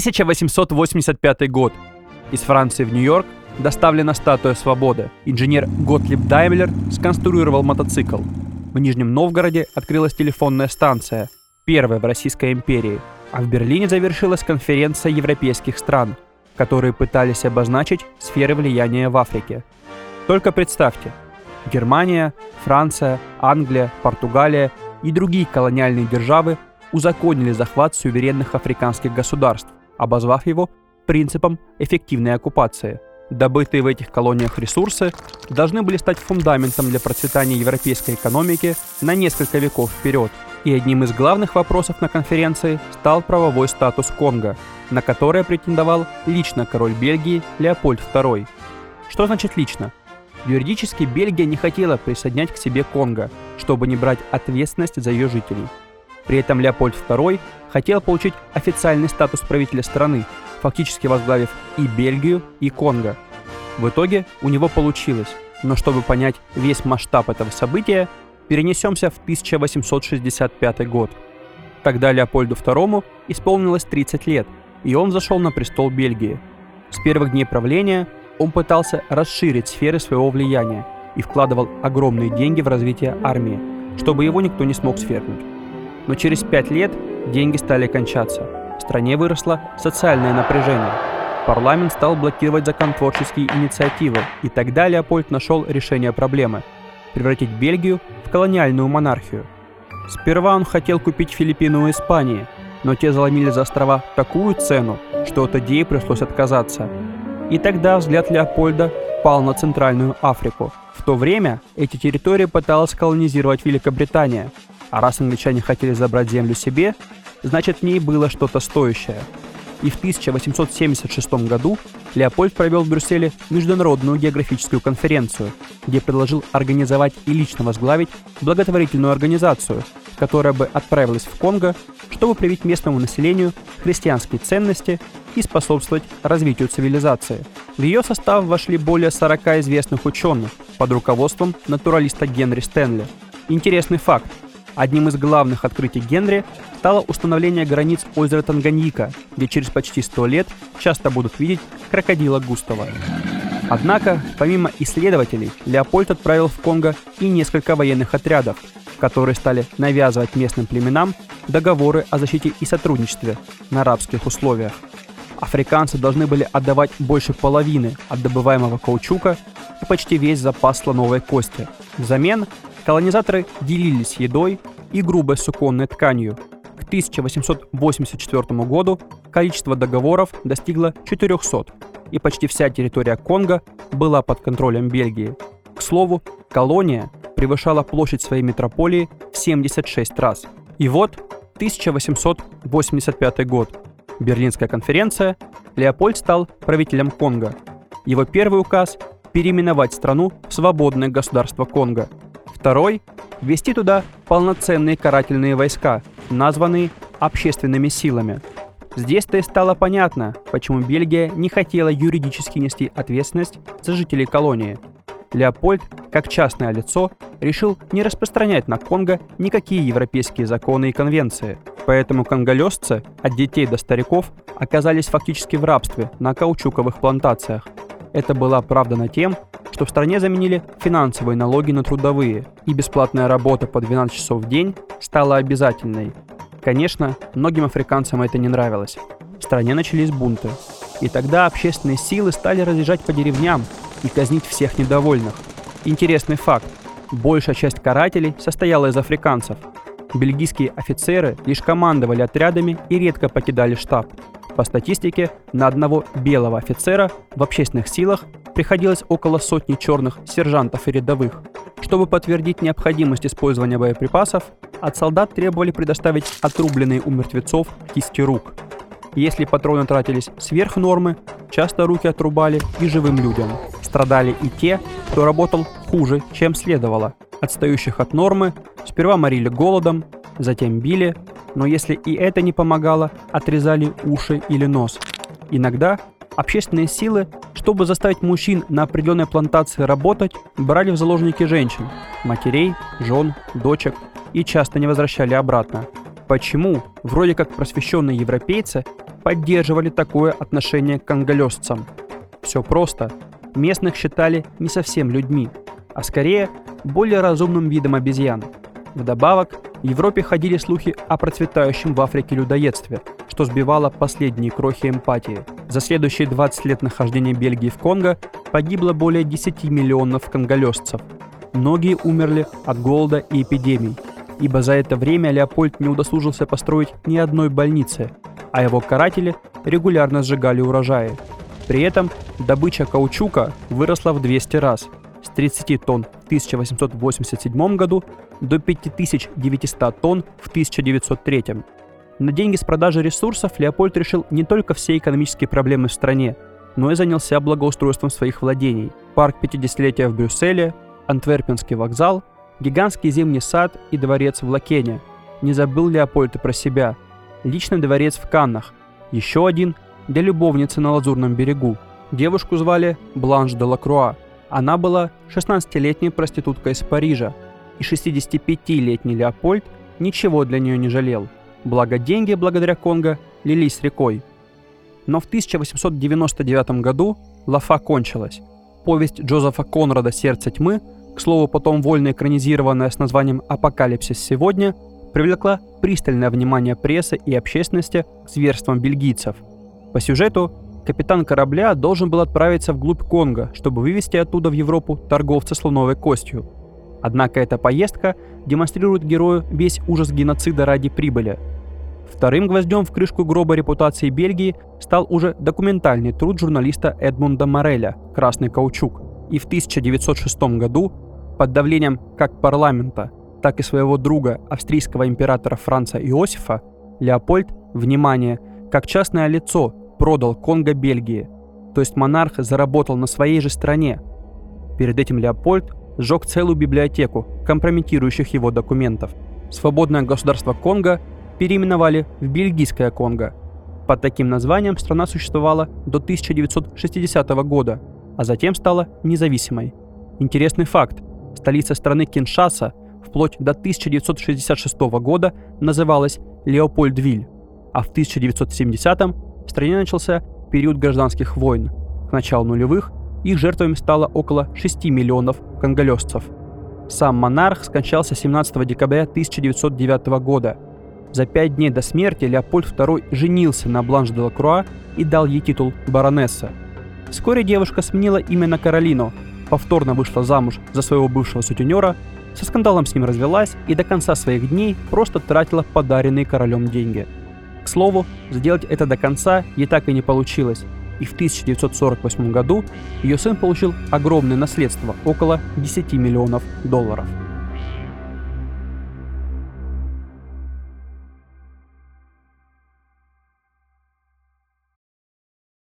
1885 год. Из Франции в Нью-Йорк доставлена статуя свободы. Инженер Готлиб Даймлер сконструировал мотоцикл. В Нижнем Новгороде открылась телефонная станция, первая в Российской империи. А в Берлине завершилась конференция европейских стран, которые пытались обозначить сферы влияния в Африке. Только представьте, Германия, Франция, Англия, Португалия и другие колониальные державы узаконили захват суверенных африканских государств, обозвав его принципом эффективной оккупации. Добытые в этих колониях ресурсы должны были стать фундаментом для процветания европейской экономики на несколько веков вперед. И одним из главных вопросов на конференции стал правовой статус Конго, на который претендовал лично король Бельгии Леопольд II. Что значит лично? Юридически Бельгия не хотела присоединять к себе Конго, чтобы не брать ответственность за ее жителей. При этом Леопольд II хотел получить официальный статус правителя страны, фактически возглавив и Бельгию, и Конго. В итоге у него получилось, но чтобы понять весь масштаб этого события, перенесемся в 1865 год. Тогда Леопольду II исполнилось 30 лет, и он зашел на престол Бельгии. С первых дней правления он пытался расширить сферы своего влияния и вкладывал огромные деньги в развитие армии, чтобы его никто не смог свергнуть. Но через пять лет деньги стали кончаться. В стране выросло социальное напряжение. Парламент стал блокировать законотворческие инициативы, и тогда Леопольд нашел решение проблемы – превратить Бельгию в колониальную монархию. Сперва он хотел купить Филиппины у Испании, но те заломили за острова такую цену, что от идеи пришлось отказаться – и тогда взгляд Леопольда пал на Центральную Африку. В то время эти территории пыталась колонизировать Великобритания, а раз англичане хотели забрать землю себе, значит в ней было что-то стоящее. И в 1876 году Леопольд провел в Брюсселе Международную географическую конференцию, где предложил организовать и лично возглавить благотворительную организацию, которая бы отправилась в Конго, чтобы привить местному населению христианские ценности и способствовать развитию цивилизации. В ее состав вошли более 40 известных ученых под руководством натуралиста Генри Стэнли. Интересный факт. Одним из главных открытий Генри стало установление границ озера Танганьика, где через почти 100 лет часто будут видеть крокодила Густава. Однако, помимо исследователей, Леопольд отправил в Конго и несколько военных отрядов, которые стали навязывать местным племенам договоры о защите и сотрудничестве на арабских условиях африканцы должны были отдавать больше половины от добываемого каучука и почти весь запас слоновой кости. Взамен колонизаторы делились едой и грубой суконной тканью. К 1884 году количество договоров достигло 400, и почти вся территория Конго была под контролем Бельгии. К слову, колония превышала площадь своей метрополии в 76 раз. И вот 1885 год. Берлинская конференция, Леопольд стал правителем Конго. Его первый указ – переименовать страну в свободное государство Конго. Второй – ввести туда полноценные карательные войска, названные общественными силами. Здесь-то и стало понятно, почему Бельгия не хотела юридически нести ответственность за жителей колонии. Леопольд, как частное лицо, решил не распространять на Конго никакие европейские законы и конвенции – Поэтому конголезцы, от детей до стариков, оказались фактически в рабстве на каучуковых плантациях. Это было оправдано тем, что в стране заменили финансовые налоги на трудовые, и бесплатная работа по 12 часов в день стала обязательной. Конечно, многим африканцам это не нравилось. В стране начались бунты. И тогда общественные силы стали разъезжать по деревням и казнить всех недовольных. Интересный факт. Большая часть карателей состояла из африканцев – Бельгийские офицеры лишь командовали отрядами и редко покидали штаб. По статистике, на одного белого офицера в общественных силах приходилось около сотни черных сержантов и рядовых. Чтобы подтвердить необходимость использования боеприпасов, от солдат требовали предоставить отрубленные у мертвецов кисти рук. Если патроны тратились сверх нормы, часто руки отрубали и живым людям. Страдали и те, кто работал хуже, чем следовало. Отстающих от нормы Сперва морили голодом, затем били, но если и это не помогало, отрезали уши или нос. Иногда общественные силы, чтобы заставить мужчин на определенной плантации работать, брали в заложники женщин, матерей, жен, дочек и часто не возвращали обратно. Почему? Вроде как просвещенные европейцы поддерживали такое отношение к конголезцам? Все просто. Местных считали не совсем людьми, а скорее более разумным видом обезьян. Вдобавок, в Европе ходили слухи о процветающем в Африке людоедстве, что сбивало последние крохи эмпатии. За следующие 20 лет нахождения Бельгии в Конго погибло более 10 миллионов конголезцев. Многие умерли от голода и эпидемий, ибо за это время Леопольд не удосужился построить ни одной больницы, а его каратели регулярно сжигали урожаи. При этом добыча каучука выросла в 200 раз – с 30 тонн в 1887 году до 5900 тонн в 1903. На деньги с продажи ресурсов Леопольд решил не только все экономические проблемы в стране, но и занялся благоустройством своих владений. Парк 50-летия в Брюсселе, Антверпенский вокзал, гигантский зимний сад и дворец в Лакене. Не забыл Леопольд и про себя. Личный дворец в Каннах. Еще один для любовницы на Лазурном берегу. Девушку звали Бланш де Лакруа. Она была 16-летней проституткой из Парижа, и 65-летний Леопольд ничего для нее не жалел. Благо деньги, благодаря Конго, лились рекой. Но в 1899 году лафа кончилась. Повесть Джозефа Конрада «Сердце тьмы», к слову, потом вольно экранизированная с названием «Апокалипсис сегодня», привлекла пристальное внимание прессы и общественности к зверствам бельгийцев. По сюжету капитан корабля должен был отправиться вглубь Конго, чтобы вывести оттуда в Европу торговца слоновой костью. Однако эта поездка демонстрирует герою весь ужас геноцида ради прибыли. Вторым гвоздем в крышку гроба репутации Бельгии стал уже документальный труд журналиста Эдмунда Мореля «Красный каучук». И в 1906 году под давлением как парламента, так и своего друга, австрийского императора Франца Иосифа, Леопольд, внимание, как частное лицо продал Конго Бельгии, то есть монарх заработал на своей же стране. Перед этим Леопольд сжег целую библиотеку компрометирующих его документов. Свободное государство Конго переименовали в Бельгийское Конго. Под таким названием страна существовала до 1960 года, а затем стала независимой. Интересный факт. Столица страны Киншаса вплоть до 1966 года называлась Леопольдвиль, а в 1970 в стране начался период гражданских войн. К началу нулевых их жертвами стало около 6 миллионов конголезцев. Сам монарх скончался 17 декабря 1909 года. За пять дней до смерти Леопольд II женился на Бланш де Лакруа и дал ей титул баронесса. Вскоре девушка сменила имя на Каролину, повторно вышла замуж за своего бывшего сутенера, со скандалом с ним развелась и до конца своих дней просто тратила подаренные королем деньги – к слову, сделать это до конца ей так и не получилось, и в 1948 году ее сын получил огромное наследство – около 10 миллионов долларов.